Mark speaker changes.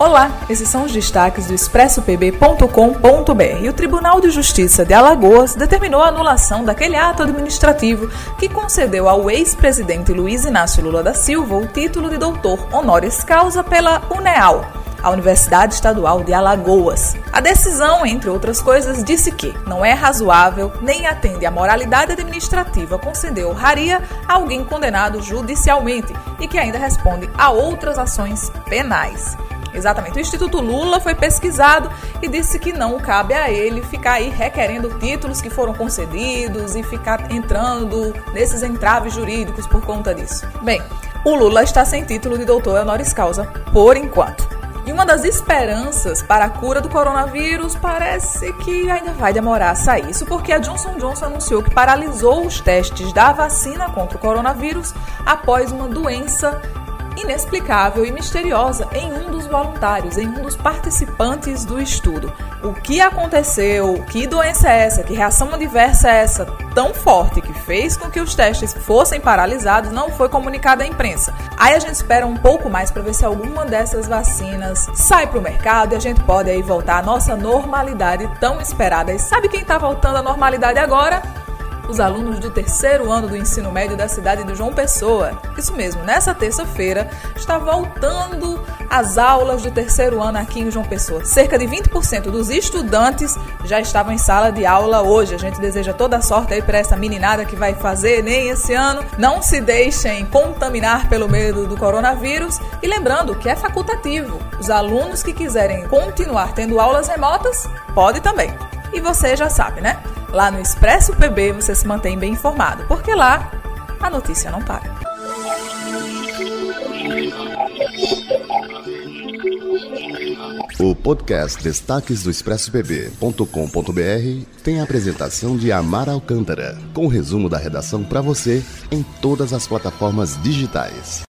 Speaker 1: Olá, esses são os destaques do expressopb.com.br. O Tribunal de Justiça de Alagoas determinou a anulação daquele ato administrativo que concedeu ao ex-presidente Luiz Inácio Lula da Silva o título de doutor honoris causa pela UNEAL, a Universidade Estadual de Alagoas. A decisão, entre outras coisas, disse que não é razoável nem atende à moralidade administrativa conceder honraria a alguém condenado judicialmente e que ainda responde a outras ações penais. Exatamente. O Instituto Lula foi pesquisado e disse que não cabe a ele ficar aí requerendo títulos que foram concedidos e ficar entrando nesses entraves jurídicos por conta disso. Bem, o Lula está sem título de doutor honoris causa por enquanto. E uma das esperanças para a cura do coronavírus parece que ainda vai demorar a sair. Isso porque a Johnson Johnson anunciou que paralisou os testes da vacina contra o coronavírus após uma doença inexplicável e misteriosa em um dos voluntários, em um dos participantes do estudo. O que aconteceu? Que doença é essa? Que reação adversa é essa tão forte que fez com que os testes fossem paralisados não foi comunicado à imprensa. Aí a gente espera um pouco mais para ver se alguma dessas vacinas sai para o mercado e a gente pode aí voltar à nossa normalidade tão esperada. E sabe quem está voltando à normalidade agora? Os alunos do terceiro ano do ensino médio da cidade de João Pessoa. Isso mesmo, nessa terça-feira está voltando as aulas do terceiro ano aqui em João Pessoa. Cerca de 20% dos estudantes já estavam em sala de aula hoje. A gente deseja toda a sorte aí para essa meninada que vai fazer nem esse ano. Não se deixem contaminar pelo medo do coronavírus. E lembrando que é facultativo. Os alunos que quiserem continuar tendo aulas remotas, pode também. E você já sabe, né? Lá no Expresso PB você se mantém bem informado, porque lá a notícia não para.
Speaker 2: O podcast Destaques do ExpressoPB.com.br tem a apresentação de Amar Alcântara, com resumo da redação para você em todas as plataformas digitais.